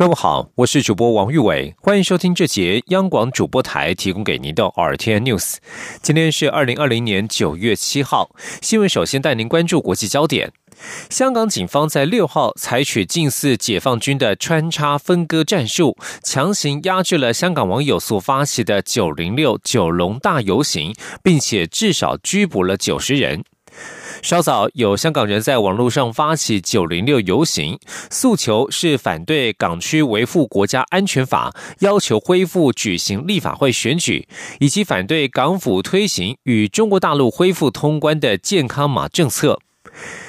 各位好，我是主播王玉伟，欢迎收听这节央广主播台提供给您的 RTN News。今天是二零二零年九月七号，新闻首先带您关注国际焦点。香港警方在六号采取近似解放军的穿插分割战术，强行压制了香港网友所发起的“九零六九龙大游行”，并且至少拘捕了九十人。稍早，有香港人在网络上发起“九零六”游行，诉求是反对港区维护国家安全法，要求恢复举行立法会选举，以及反对港府推行与中国大陆恢复通关的健康码政策。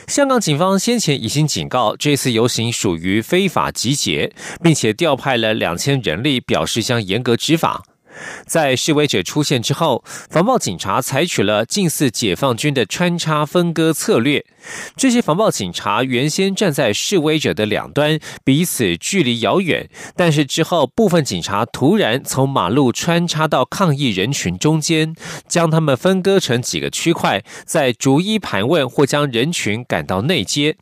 香港警方先前已经警告，这次游行属于非法集结，并且调派了两千人力，表示将严格执法。在示威者出现之后，防暴警察采取了近似解放军的穿插分割策略。这些防暴警察原先站在示威者的两端，彼此距离遥远，但是之后部分警察突然从马路穿插到抗议人群中间，将他们分割成几个区块，再逐一盘问或将人群赶到内街。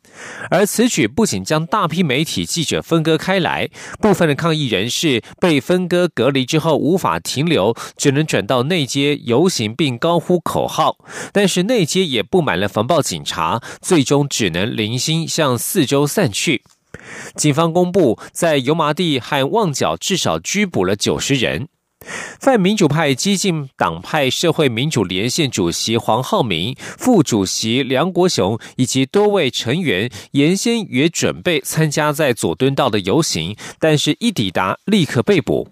而此举不仅将大批媒体记者分割开来，部分的抗议人士被分割隔离之后无法。停留只能转到内街游行，并高呼口号，但是内街也布满了防暴警察，最终只能零星向四周散去。警方公布，在油麻地和旺角至少拘捕了九十人。泛民主派激进党派社会民主连线主席黄浩明、副主席梁国雄以及多位成员原先也准备参加在佐敦道的游行，但是一抵达立刻被捕。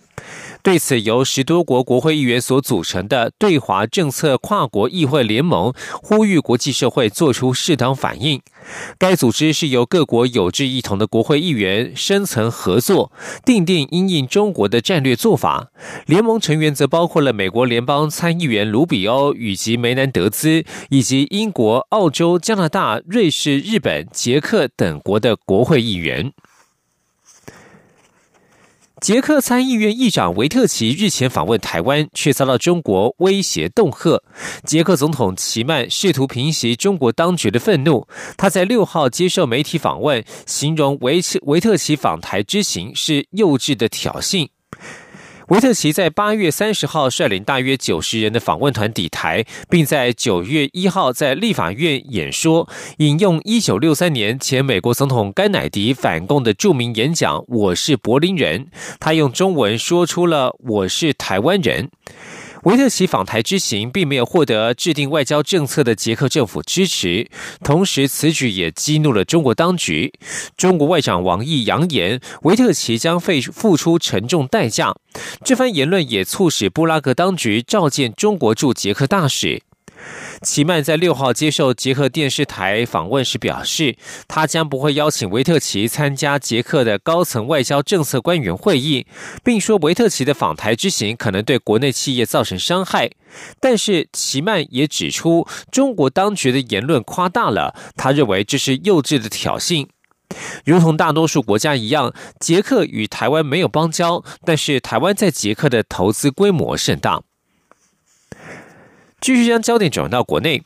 对此，由十多国国会议员所组成的对华政策跨国议会联盟呼吁国际社会做出适当反应。该组织是由各国有志一同的国会议员深层合作，定定因应中国的战略做法。联盟成员则包括了美国联邦参议员卢比欧以及梅南德兹，以及英国、澳洲、加拿大、瑞士、日本、捷克等国的国会议员。捷克参议院议长维特奇日前访问台湾，却遭到中国威胁恫吓。捷克总统齐曼试图平息中国当局的愤怒。他在六号接受媒体访问，形容维维特奇访台之行是幼稚的挑衅。维特奇在八月三十号率领大约九十人的访问团抵台，并在九月一号在立法院演说，引用一九六三年前美国总统甘乃迪反共的著名演讲：“我是柏林人。”他用中文说出了“我是台湾人”。维特奇访台之行并没有获得制定外交政策的捷克政府支持，同时此举也激怒了中国当局。中国外长王毅扬言，维特奇将费付出沉重代价。这番言论也促使布拉格当局召见中国驻捷克大使。齐曼在六号接受捷克电视台访问时表示，他将不会邀请维特奇参加捷克的高层外交政策官员会议，并说维特奇的访台之行可能对国内企业造成伤害。但是齐曼也指出，中国当局的言论夸大了，他认为这是幼稚的挑衅。如同大多数国家一样，捷克与台湾没有邦交，但是台湾在捷克的投资规模甚大。继续将焦点转到国内，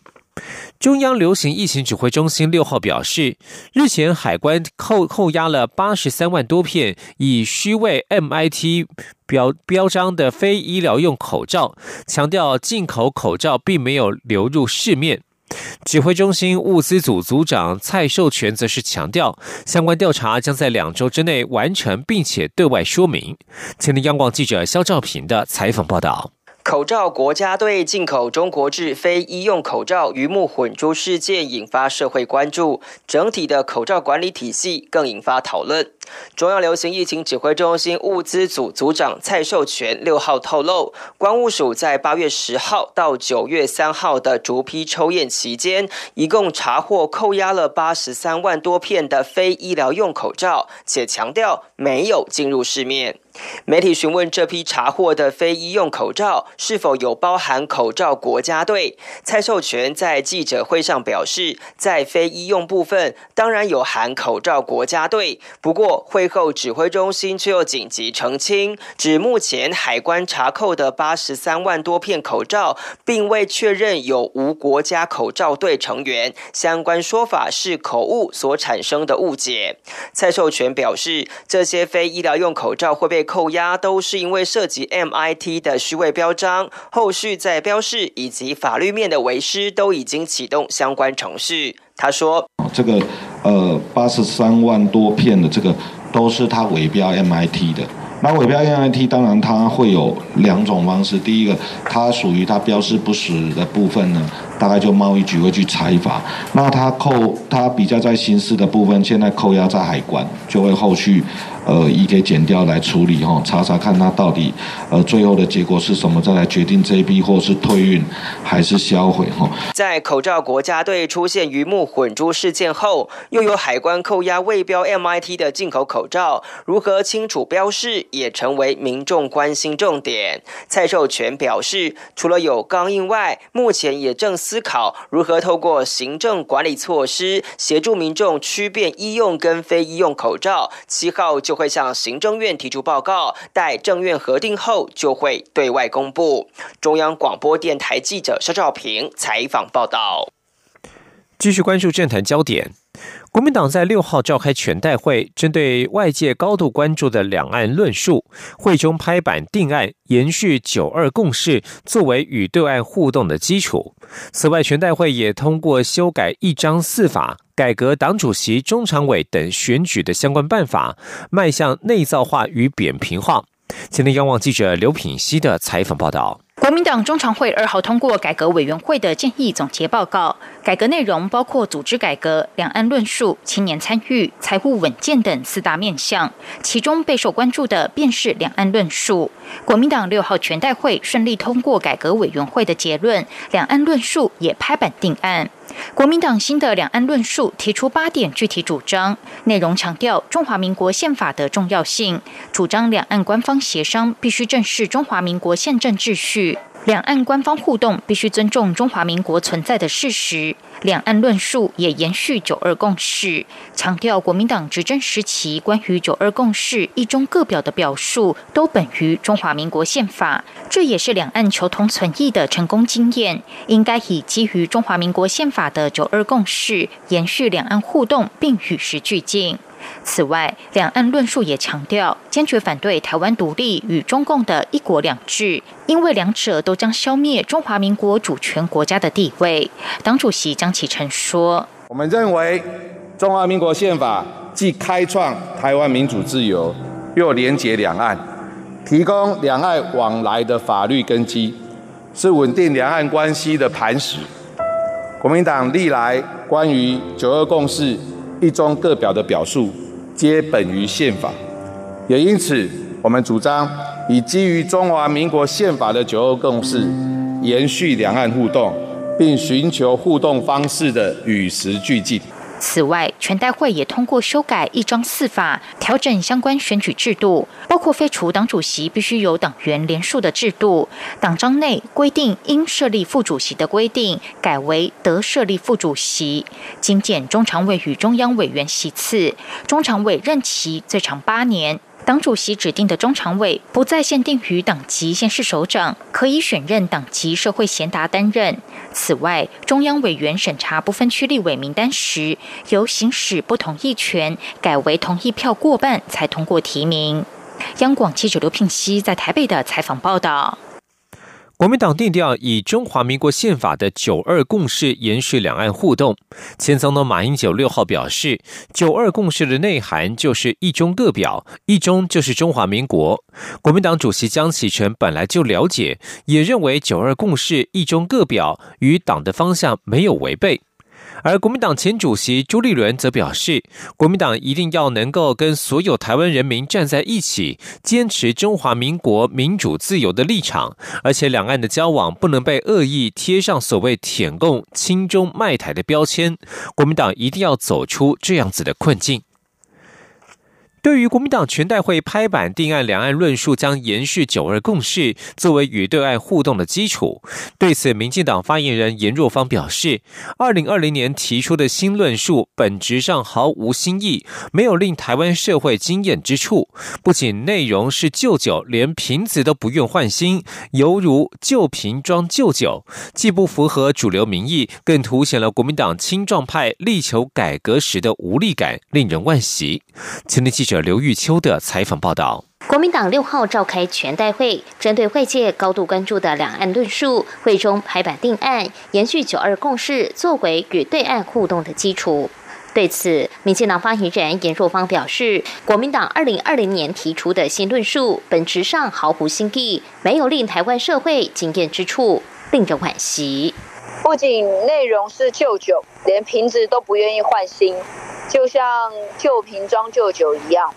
中央流行疫情指挥中心六号表示，日前海关扣扣押了八十三万多片以虚伪 MIT 标标章的非医疗用口罩，强调进口口罩并没有流入市面。指挥中心物资组组长蔡寿全则是强调，相关调查将在两周之内完成，并且对外说明。前的央广记者肖兆平的采访报道。口罩国家队进口中国制非医用口罩鱼目混珠事件引发社会关注，整体的口罩管理体系更引发讨论。中央流行疫情指挥中心物资组组长蔡寿全六号透露，关务署在八月十号到九月三号的逐批抽验期间，一共查获扣押了八十三万多片的非医疗用口罩，且强调没有进入市面。媒体询问这批查获的非医用口罩是否有包含口罩国家队，蔡寿全在记者会上表示，在非医用部分当然有含口罩国家队，不过。会后，指挥中心却又紧急澄清，指目前海关查扣的八十三万多片口罩，并未确认有无国家口罩队成员，相关说法是口误所产生的误解。蔡寿全表示，这些非医疗用口罩会被扣押，都是因为涉及 MIT 的虚伪标章，后续在标示以及法律面的为师都已经启动相关程序。他说：“这个呃，八十三万多片的这个都是他伪标 MIT 的。那伪标 MIT 当然它会有两种方式，第一个，它属于它标示不实的部分呢。”大概就贸易局会去采罚，那它扣它比较在刑事的部分，现在扣押在海关，就会后续呃移给检调来处理哈，查查看他到底呃最后的结果是什么，再来决定这一批货是退运还是销毁哈。在口罩国家队出现鱼目混珠事件后，又有海关扣押未标 MIT 的进口口罩，如何清楚标示也成为民众关心重点。蔡寿全表示，除了有钢印外，目前也正。思考如何透过行政管理措施协助民众区辨医用跟非医用口罩。七号就就会向行政院提出报告，待政院核定后就会对外公布。中央广播电台记者肖兆平采访报道。继续关注政坛焦点。国民党在六号召开全代会，针对外界高度关注的两岸论述，会中拍板定案，延续九二共识，作为与对外互动的基础。此外，全代会也通过修改一章四法，改革党主席、中常委等选举的相关办法，迈向内造化与扁平化。今天，央望记者刘品希的采访报道。国民党中常会二号通过改革委员会的建议总结报告，改革内容包括组织改革、两岸论述、青年参与、财务稳健等四大面向。其中备受关注的便是两岸论述。国民党六号全代会顺利通过改革委员会的结论，两岸论述也拍板定案。国民党新的两岸论述提出八点具体主张，内容强调中华民国宪法的重要性，主张两岸官方协商必须正视中华民国宪政秩序。两岸官方互动必须尊重中华民国存在的事实。两岸论述也延续九二共识，强调国民党执政时期关于九二共识一中各表的表述都本于中华民国宪法，这也是两岸求同存异的成功经验。应该以基于中华民国宪法的九二共识延续两岸互动，并与时俱进。此外，两岸论述也强调坚决反对台湾独立与中共的一国两制，因为两者都将消灭中华民国主权国家的地位。党主席张启成说：“我们认为中华民国宪法既开创台湾民主自由，又连结两岸，提供两岸往来的法律根基，是稳定两岸关系的磐石。国民党历来关于九二共识。”一中各表的表述皆本于宪法，也因此，我们主张以基于中华民国宪法的九二共识，延续两岸互动，并寻求互动方式的与时俱进。此外，全代会也通过修改一章四法，调整相关选举制度，包括废除党主席必须由党员联署的制度，党章内规定应设立副主席的规定改为得设立副主席，精简中常委与中央委员席次，中常委任期最长八年。党主席指定的中常委不再限定于党籍县市首长，可以选任党籍社会贤达担任。此外，中央委员审查不分区立委名单时，由行使不同意权，改为同意票过半才通过提名。央广记者刘聘熙在台北的采访报道。国民党定调以中华民国宪法的九二共识延续两岸互动。前总统马英九六号表示，九二共识的内涵就是一中各表，一中就是中华民国。国民党主席江启臣本来就了解，也认为九二共识一中各表与党的方向没有违背。而国民党前主席朱立伦则表示，国民党一定要能够跟所有台湾人民站在一起，坚持中华民国民主自由的立场，而且两岸的交往不能被恶意贴上所谓“舔共”“亲中”“卖台”的标签。国民党一定要走出这样子的困境。对于国民党全代会拍板定案，两岸论述将延续九二共识，作为与对岸互动的基础。对此，民进党发言人严若芳表示，二零二零年提出的新论述本质上毫无新意，没有令台湾社会惊艳之处。不仅内容是旧酒，连瓶子都不愿换新，犹如旧瓶装旧酒，既不符合主流民意，更凸显了国民党青壮派力求改革时的无力感，令人惋惜。青年记。刘玉秋的采访报道：国民党六号召开全代会，针对外界高度关注的两岸论述，会中排版定案，延续九二共识，作为与对岸互动的基础。对此，民进党发言人严若芳表示，国民党二零二零年提出的新论述，本质上毫无新意，没有令台湾社会惊艳之处，令人惋惜。不仅内容是旧酒，连瓶子都不愿意换新。就像旧瓶装旧酒一样，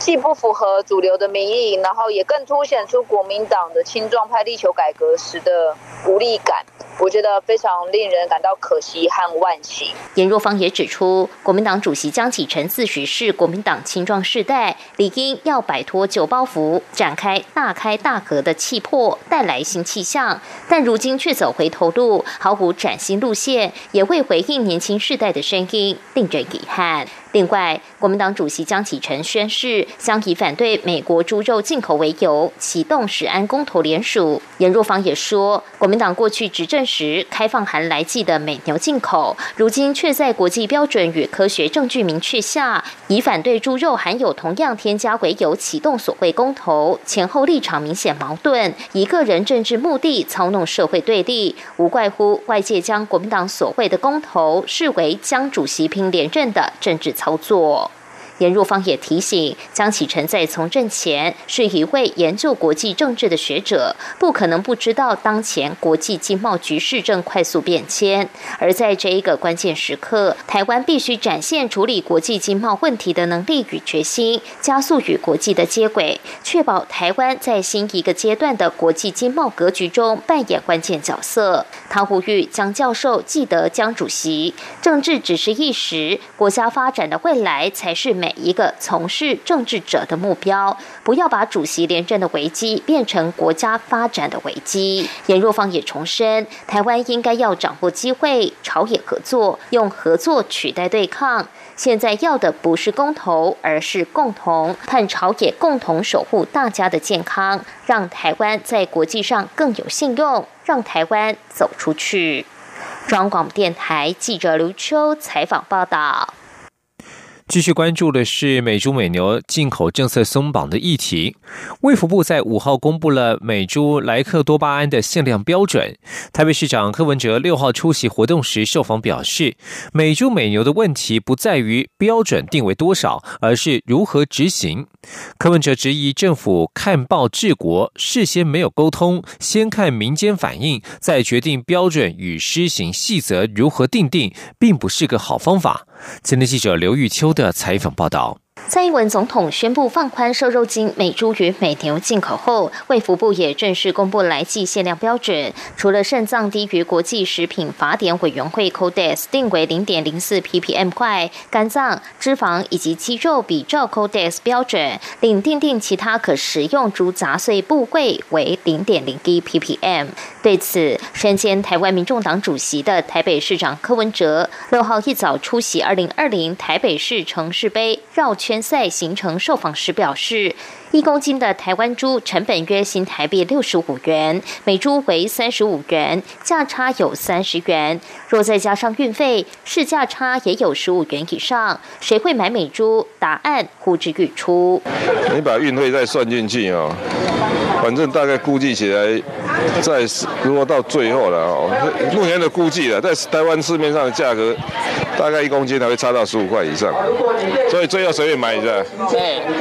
既不符合主流的民意，然后也更凸显出国民党的青壮派力求改革时的无力感。我觉得非常令人感到可惜和惋惜。严若芳也指出，国民党主席江启臣自诩是国民党青壮世代，理应要摆脱旧包袱，展开大开大合的气魄，带来新气象。但如今却走回头路，毫无崭新路线，也未回应年轻世代的声音，令人遗憾。另外，国民党主席江启臣宣誓，将以反对美国猪肉进口为由，启动食安公投联署。严若芳也说，国民党过去执政时开放含来剂的美牛进口，如今却在国际标准与科学证据明确下，以反对猪肉含有同样添加为由启动所谓公投，前后立场明显矛盾，以个人政治目的操弄社会对立，无怪乎外界将国民党所谓的公投视为江主席拼连任的政治。操作。严若芳也提醒，江启臣在从政前是一位研究国际政治的学者，不可能不知道当前国际经贸局势正快速变迁。而在这一个关键时刻，台湾必须展现处理国际经贸问题的能力与决心，加速与国际的接轨，确保台湾在新一个阶段的国际经贸格局中扮演关键角色。他呼吁江教授记得江主席，政治只是一时，国家发展的未来才是。每一个从事政治者的目标，不要把主席连任的危机变成国家发展的危机。严若芳也重申，台湾应该要掌握机会，朝野合作，用合作取代对抗。现在要的不是公投，而是共同，盼朝野共同守护大家的健康，让台湾在国际上更有信用，让台湾走出去。中央广播电台记者刘秋采访报道。继续关注的是美猪美牛进口政策松绑的议题。卫福部在五号公布了美猪莱克多巴胺的限量标准。台北市长柯文哲六号出席活动时受访表示，美猪美牛的问题不在于标准定为多少，而是如何执行。柯文哲质疑政府看报治国，事先没有沟通，先看民间反应，再决定标准与施行细则如何定定，并不是个好方法。今天记者刘玉秋的采访报道。蔡英文总统宣布放宽瘦肉精美猪与美牛进口后，卫福部也正式公布来剂限量标准。除了肾脏低于国际食品法典委员会 Codex 定为零点零四 ppm 外，肝脏、脂肪以及肌肉比照 Codex 标准，另定定其他可食用猪杂碎部位为零点零一 ppm。对此，身兼台湾民众党主席的台北市长柯文哲六号一早出席二零二零台北市城市杯绕圈。赛行程受访时表示，一公斤的台湾猪成本约新台币六十五元，每猪为三十五元，价差有三十元。若再加上运费，市价差也有十五元以上。谁会买美猪？答案呼之欲出。你把运费再算进去哦，反正大概估计起来，在如果到最后了哦，目前的估计了，在台湾市面上的价格，大概一公斤才会差到十五块以上。所以最后随便买一下？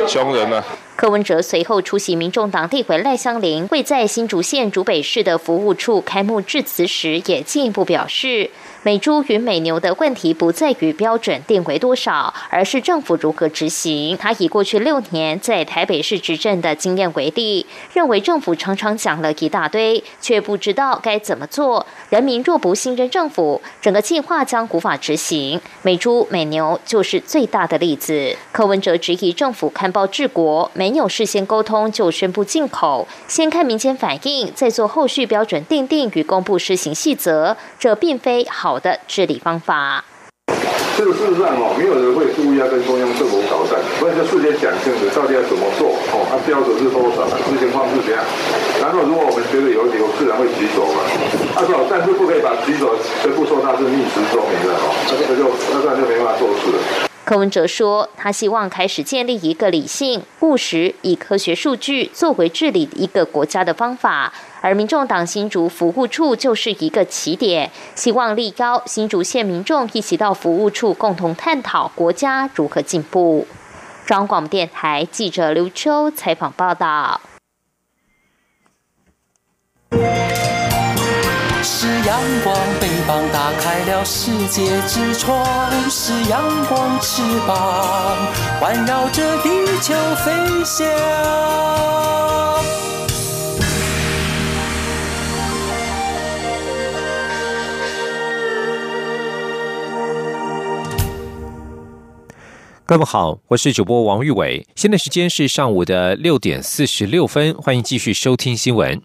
穷人呢？柯文哲随后出席民众党地委赖香林会在新竹县竹北市的服务处开幕致辞时，也进一步表示。美猪与美牛的问题不在于标准定为多少，而是政府如何执行。他以过去六年在台北市执政的经验为例，认为政府常常讲了一大堆，却不知道该怎么做。人民若不信任政府，整个计划将无法执行。美猪美牛就是最大的例子。柯文哲质疑政府看报治国，没有事先沟通就宣布进口，先看民间反应，再做后续标准定定与公布施行细则，这并非好。好的治理方法。这个事实上哦，没有人会故意要跟中央政府搞战，所以就事先讲清楚到底要怎么做哦，它标准是多少，执行方式怎样。然后如果我们觉得有理我，自然会举手嘛。他说，但是不可以把举手全部说他是逆时说明的哦，那这个就那这样就没办法做事了。柯文哲说，他希望开始建立一个理性、务实、以科学数据作为治理一个国家的方法，而民众党新竹服务处就是一个起点，希望立高新竹县民众一起到服务处共同探讨国家如何进步。中广电台记者刘秋采访报道。是阳光，翅膀打开了世界之窗；是阳光，翅膀环绕着地球飞翔。各位好，我是主播王玉伟，现在时间是上午的六点四十六分，欢迎继续收听新闻。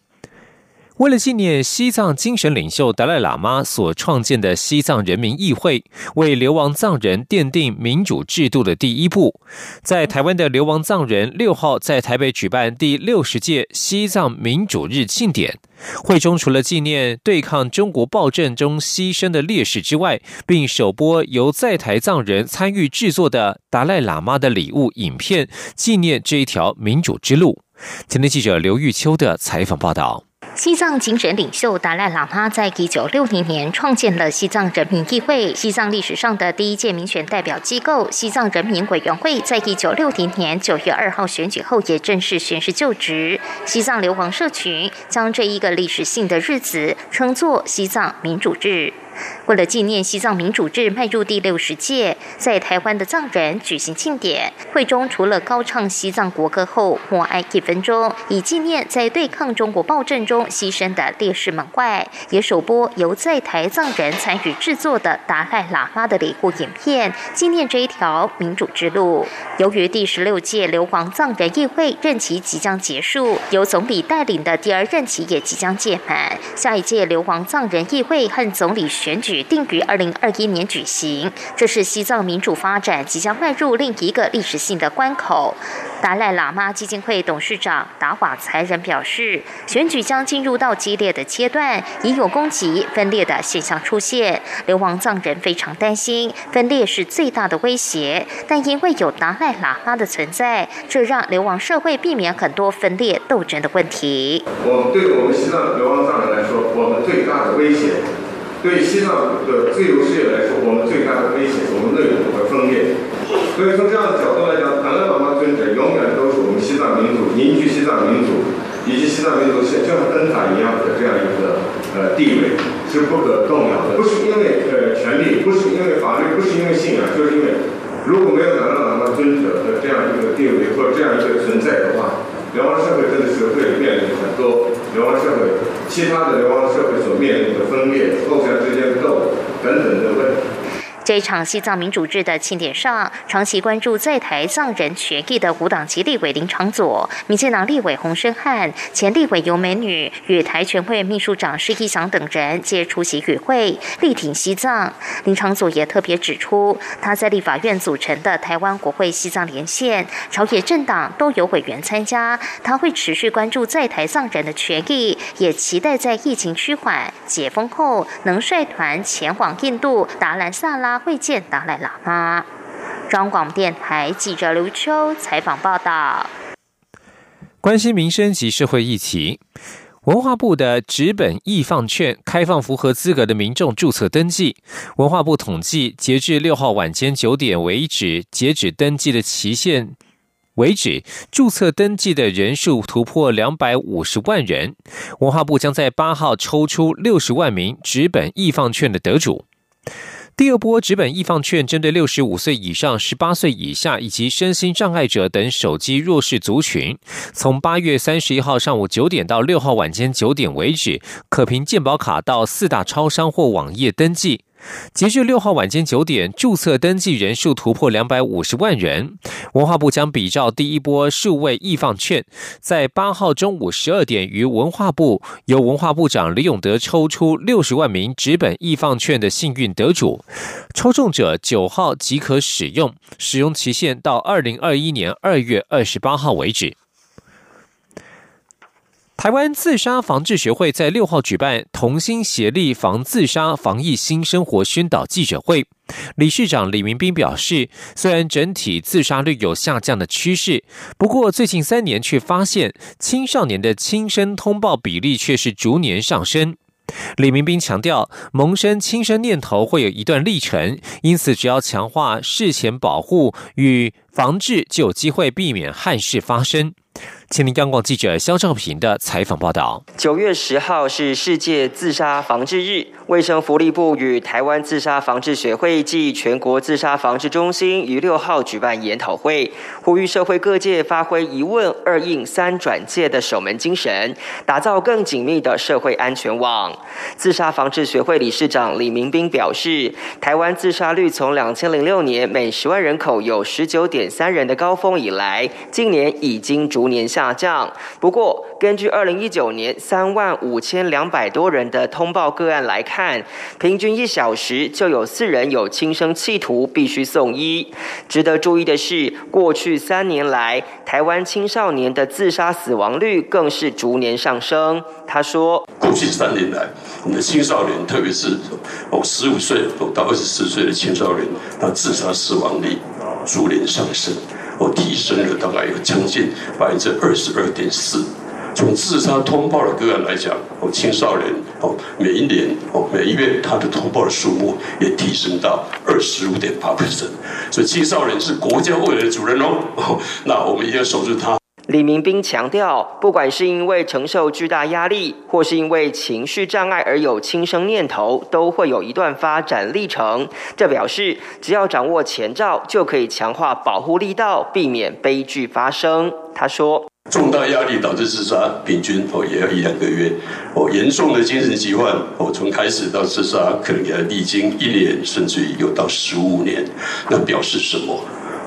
为了纪念西藏精神领袖达赖喇嘛所创建的西藏人民议会，为流亡藏人奠定民主制度的第一步，在台湾的流亡藏人六号在台北举办第六十届西藏民主日庆典。会中除了纪念对抗中国暴政中牺牲的烈士之外，并首播由在台藏人参与制作的达赖喇嘛的礼物影片，纪念这一条民主之路。前天记者刘玉秋的采访报道。西藏精神领袖达赖喇嘛在一九六零年创建了西藏人民议会，西藏历史上的第一届民选代表机构——西藏人民委员会，在一九六零年九月二号选举后也正式宣誓就职。西藏流亡社群将这一个历史性的日子称作西藏民主日。为了纪念西藏民主制迈入第六十届，在台湾的藏人举行庆典。会中除了高唱西藏国歌后默哀一分钟，以纪念在对抗中国暴政中牺牲的烈士们外，也首播由在台藏人参与制作的达赖喇嘛的礼物影片，纪念这一条民主之路。由于第十六届流亡藏人议会任期即将结束，由总理带领的第二任期也即将届满，下一届流亡藏人议会和总理选。举定于二零二一年举行，这是西藏民主发展即将迈入另一个历史性的关口。达赖喇嘛基金会董事长达瓦才仁表示，选举将进入到激烈的阶段，已有攻击分裂的现象出现。流亡藏人非常担心，分裂是最大的威胁，但因为有达赖喇嘛的存在，这让流亡社会避免很多分裂斗争的问题。我们对我们西藏流亡藏人来说，我们最大的威胁。对西藏的自由事业来说，我们最大的威胁，我们内部的分裂。所以从这样的角度来讲，达赖喇嘛尊者永远都是我们西藏民族凝聚西藏民族以及西藏民族像像灯塔一样的这样一个呃地位是不可动摇的。不是因为呃权力，不是因为法律，不是因为信仰，就是因为如果没有达赖喇嘛尊者的这样一个地位或者这样一个存在的话。流亡社会真的是会面临很多流亡社会其他的流亡社会所面临的分裂、互相之间的斗等等的问题。这一场西藏民主制的庆典上，长期关注在台藏人权益的五党籍立委林长佐、民进党立委洪生汉、前立委尤美女与台全会秘书长施一祥等人皆出席与会，力挺西藏。林长佐也特别指出，他在立法院组成的台湾国会西藏连线，朝野政党都有委员参加。他会持续关注在台藏人的权益，也期待在疫情趋缓、解封后，能率团前往印度达兰萨拉。会见达赖喇嘛。中广电台记者刘秋采访报道。关心民生及社会议题，文化部的纸本易放券开放符合资格的民众注册登记。文化部统计，截至六号晚间九点为止，截止登记的期限。为止，注册登记的人数突破两百五十万人。文化部将在八号抽出六十万名纸本易放券的得主。第二波纸本易放券针对六十五岁以上、十八岁以下以及身心障碍者等手机弱势族群，从八月三十一号上午九点到六号晚间九点为止，可凭健保卡到四大超商或网页登记。截至六号晚间九点，注册登记人数突破两百五十万人。文化部将比照第一波数位易放券，在八号中午十二点于文化部由文化部长李永德抽出六十万名纸本易放券的幸运得主，抽中者九号即可使用，使用期限到二零二一年二月二十八号为止。台湾自杀防治学会在六号举办同心协力防自杀防疫新生活宣导记者会，理事长李明斌表示，虽然整体自杀率有下降的趋势，不过最近三年却发现青少年的轻生通报比例却是逐年上升。李明斌强调，萌生轻生念头会有一段历程，因此只要强化事前保护与防治，就有机会避免憾事发生。请听央广记者肖兆平的采访报道。九月十号是世界自杀防治日，卫生福利部与台湾自杀防治学会暨全国自杀防治中心于六号举办研讨会，呼吁社会各界发挥一问二应三转介的守门精神，打造更紧密的社会安全网。自杀防治学会理事长李明斌表示，台湾自杀率从两千零六年每十万人口有十九点三人的高峰以来，近年已经逐年下降。不过，根据二零一九年三万五千两百多人的通报个案来看，平均一小时就有四人有轻生企图，必须送医。值得注意的是，过去三年来，台湾青少年的自杀死亡率更是逐年上升。他说：“过去三年来，我们的青少年，特别是哦十五岁到二十四岁的青少年，他自杀死亡率逐年上升。”我提升了大概有将近百分之二十二点四。从自杀通报的个案来讲，哦，青少年哦，每一年哦，每一月他的通报的数目也提升到二十五点八 percent。所以青少年是国家未来的主人哦，那我们一定要守住他。李明斌强调，不管是因为承受巨大压力，或是因为情绪障碍而有轻生念头，都会有一段发展历程。这表示，只要掌握前兆，就可以强化保护力道，避免悲剧发生。他说：“重大压力导致自杀，平均哦也要一两个月。哦，严重的精神疾患，哦从开始到自杀，可能要历经一年，甚至于有到十五年。那表示什么？”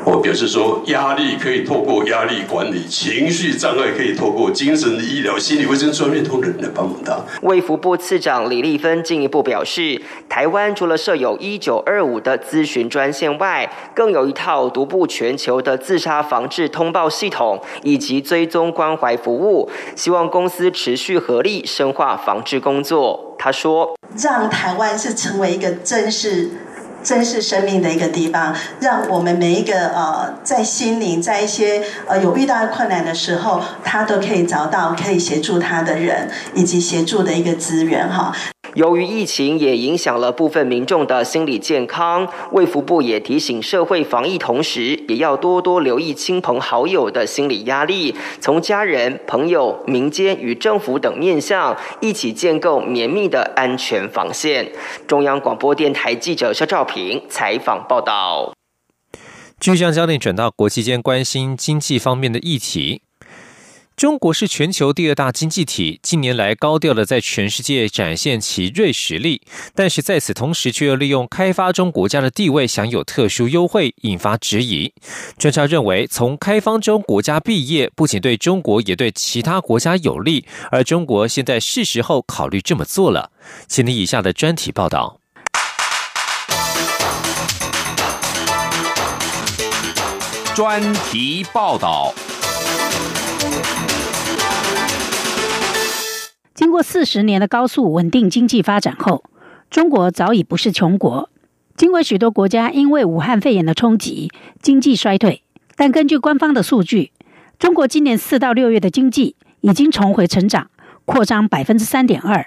我表示说，压力可以透过压力管理，情绪障碍可以透过精神医疗、心理卫生专业同仁来帮忙他。卫福部次长李丽芬进一步表示，台湾除了设有一九二五的咨询专线外，更有一套独步全球的自杀防治通报系统以及追踪关怀服务。希望公司持续合力深化防治工作。他说：“让台湾是成为一个真实。”珍视生命的一个地方，让我们每一个呃，在心灵，在一些呃有遇到困难的时候，他都可以找到可以协助他的人，以及协助的一个资源哈。由于疫情也影响了部分民众的心理健康，卫福部也提醒社会防疫同时，也要多多留意亲朋好友的心理压力，从家人、朋友、民间与政府等面向，一起建构绵密的安全防线。中央广播电台记者肖照平采访报道。继续将焦点转到国际间关心经济方面的议题。中国是全球第二大经济体，近年来高调的在全世界展现其锐实力，但是在此同时却又利用开发中国家的地位享有特殊优惠，引发质疑。专家认为，从开发中国家毕业不仅对中国，也对其他国家有利，而中国现在是时候考虑这么做了。请听以下的专题报道。专题报道。经过四十年的高速稳定经济发展后，中国早已不是穷国。尽管许多国家因为武汉肺炎的冲击经济衰退，但根据官方的数据，中国今年四到六月的经济已经重回成长，扩张百分之三点二。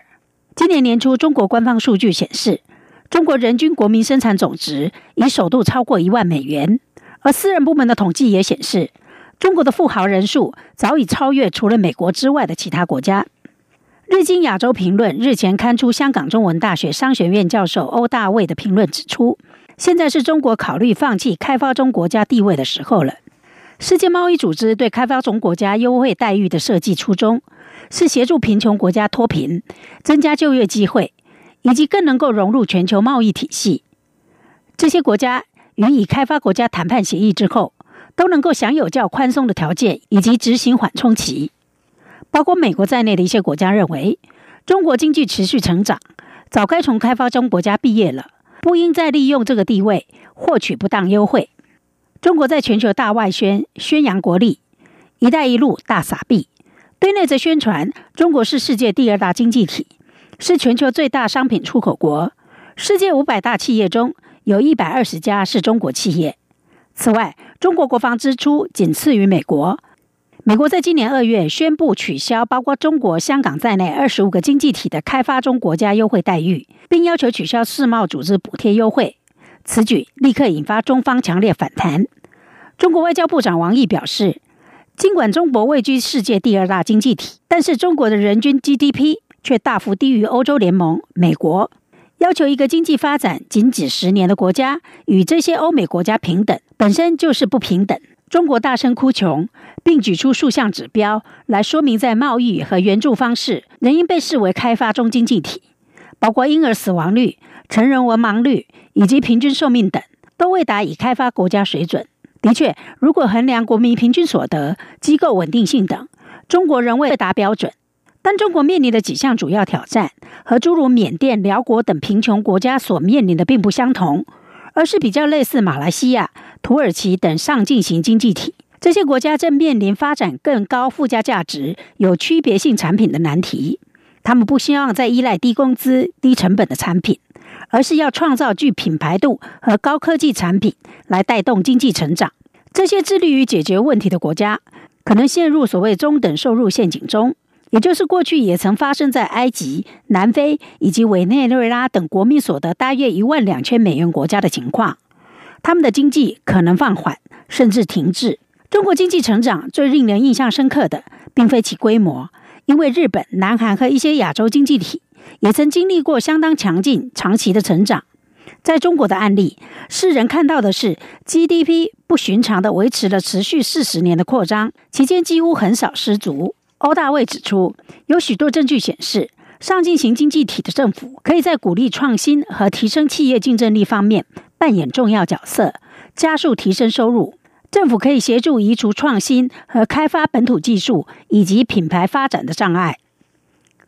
今年年初，中国官方数据显示，中国人均国民生产总值已首度超过一万美元。而私人部门的统计也显示。中国的富豪人数早已超越除了美国之外的其他国家。日经亚洲评论日前刊出香港中文大学商学院教授欧大卫的评论，指出，现在是中国考虑放弃开发中国家地位的时候了。世界贸易组织对开发中国家优惠待遇的设计初衷，是协助贫穷国家脱贫、增加就业机会，以及更能够融入全球贸易体系。这些国家与已开发国家谈判协议之后。都能够享有较宽松的条件以及执行缓冲期，包括美国在内的一些国家认为，中国经济持续成长，早该从开发中国家毕业了，不应再利用这个地位获取不当优惠。中国在全球大外宣，宣扬国力，“一带一路”大撒币，对内则宣传中国是世界第二大经济体，是全球最大商品出口国，世界五百大企业中有一百二十家是中国企业。此外，中国国防支出仅次于美国。美国在今年二月宣布取消包括中国香港在内二十五个经济体的开发中国家优惠待遇，并要求取消世贸组织补贴优惠。此举立刻引发中方强烈反弹。中国外交部长王毅表示，尽管中国位居世界第二大经济体，但是中国的人均 GDP 却大幅低于欧洲联盟、美国。要求一个经济发展仅几十年的国家与这些欧美国家平等，本身就是不平等。中国大声哭穷，并举出数项指标来说明，在贸易和援助方式仍应被视为开发中经济体，包括婴儿死亡率、成人文盲率以及平均寿命等，都未达已开发国家水准。的确，如果衡量国民平均所得、机构稳定性等，中国仍未达标准。但中国面临的几项主要挑战，和诸如缅甸、辽国等贫穷国家所面临的并不相同，而是比较类似马来西亚、土耳其等上进型经济体。这些国家正面临发展更高附加价值、有区别性产品的难题。他们不希望再依赖低工资、低成本的产品，而是要创造具品牌度和高科技产品来带动经济成长。这些致力于解决问题的国家，可能陷入所谓中等收入陷阱中。也就是过去也曾发生在埃及、南非以及委内瑞拉等国民所得大约一万两千美元国家的情况，他们的经济可能放缓甚至停滞。中国经济成长最令人印象深刻的，并非其规模，因为日本、南韩和一些亚洲经济体也曾经历过相当强劲、长期的成长。在中国的案例，世人看到的是 GDP 不寻常的维持了持续四十年的扩张，期间几乎很少失足。欧大卫指出，有许多证据显示，上进型经济体的政府可以在鼓励创新和提升企业竞争力方面扮演重要角色，加速提升收入。政府可以协助移除创新和开发本土技术以及品牌发展的障碍。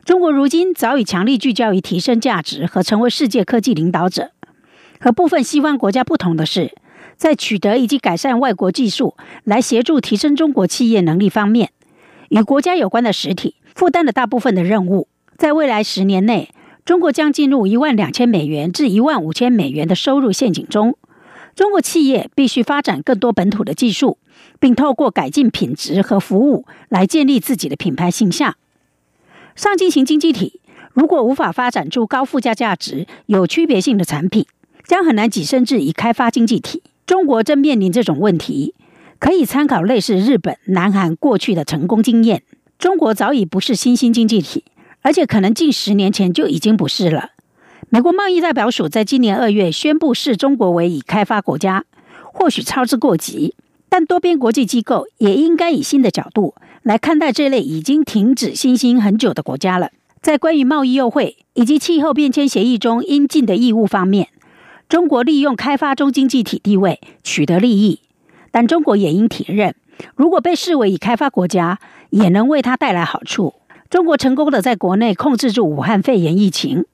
中国如今早已强力聚焦于提升价值和成为世界科技领导者。和部分西方国家不同的是，在取得以及改善外国技术来协助提升中国企业能力方面。与国家有关的实体负担了大部分的任务，在未来十年内，中国将进入一万两千美元至一万五千美元的收入陷阱中。中国企业必须发展更多本土的技术，并透过改进品质和服务来建立自己的品牌形象。上进型经济体如果无法发展出高附加价值、有区别性的产品，将很难跻身至已开发经济体。中国正面临这种问题。可以参考类似日本、南韩过去的成功经验。中国早已不是新兴经济体，而且可能近十年前就已经不是了。美国贸易代表署在今年二月宣布视中国为已开发国家，或许操之过急，但多边国际机构也应该以新的角度来看待这类已经停止新兴很久的国家了。在关于贸易优惠以及气候变迁协议中应尽的义务方面，中国利用开发中经济体地位取得利益。但中国也应体认，如果被视为已开发国家，也能为它带来好处。中国成功的在国内控制住武汉肺炎疫情，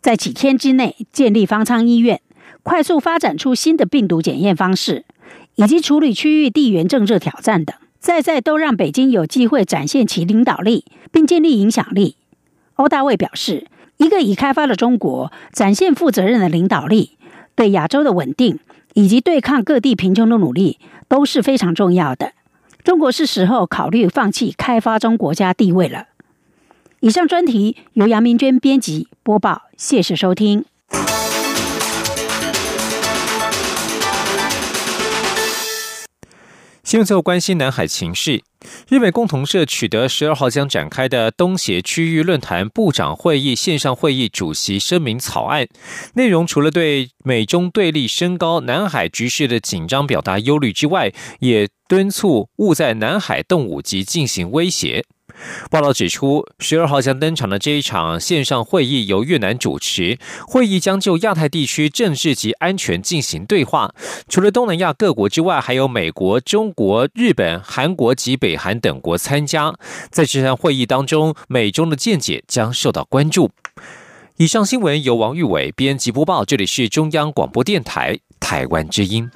在几天之内建立方舱医院，快速发展出新的病毒检验方式，以及处理区域地缘政治挑战等，在在都让北京有机会展现其领导力，并建立影响力。欧大卫表示，一个已开发的中国展现负责任的领导力，对亚洲的稳定以及对抗各地贫穷的努力。都是非常重要的。中国是时候考虑放弃开发中国家地位了。以上专题由杨明娟编辑播报，谢谢收听。新闻最后关心南海情势。日美共同社取得十二号将展开的东协区域论坛部长会议线上会议主席声明草案，内容除了对美中对立升高、南海局势的紧张表达忧虑之外，也敦促勿在南海动武及进行威胁。报道指出，十二号将登场的这一场线上会议由越南主持，会议将就亚太地区政治及安全进行对话。除了东南亚各国之外，还有美国、中国、日本、韩国及北韩等国参加。在这场会议当中，美中的见解将受到关注。以上新闻由王玉伟编辑播报，这里是中央广播电台台湾之音。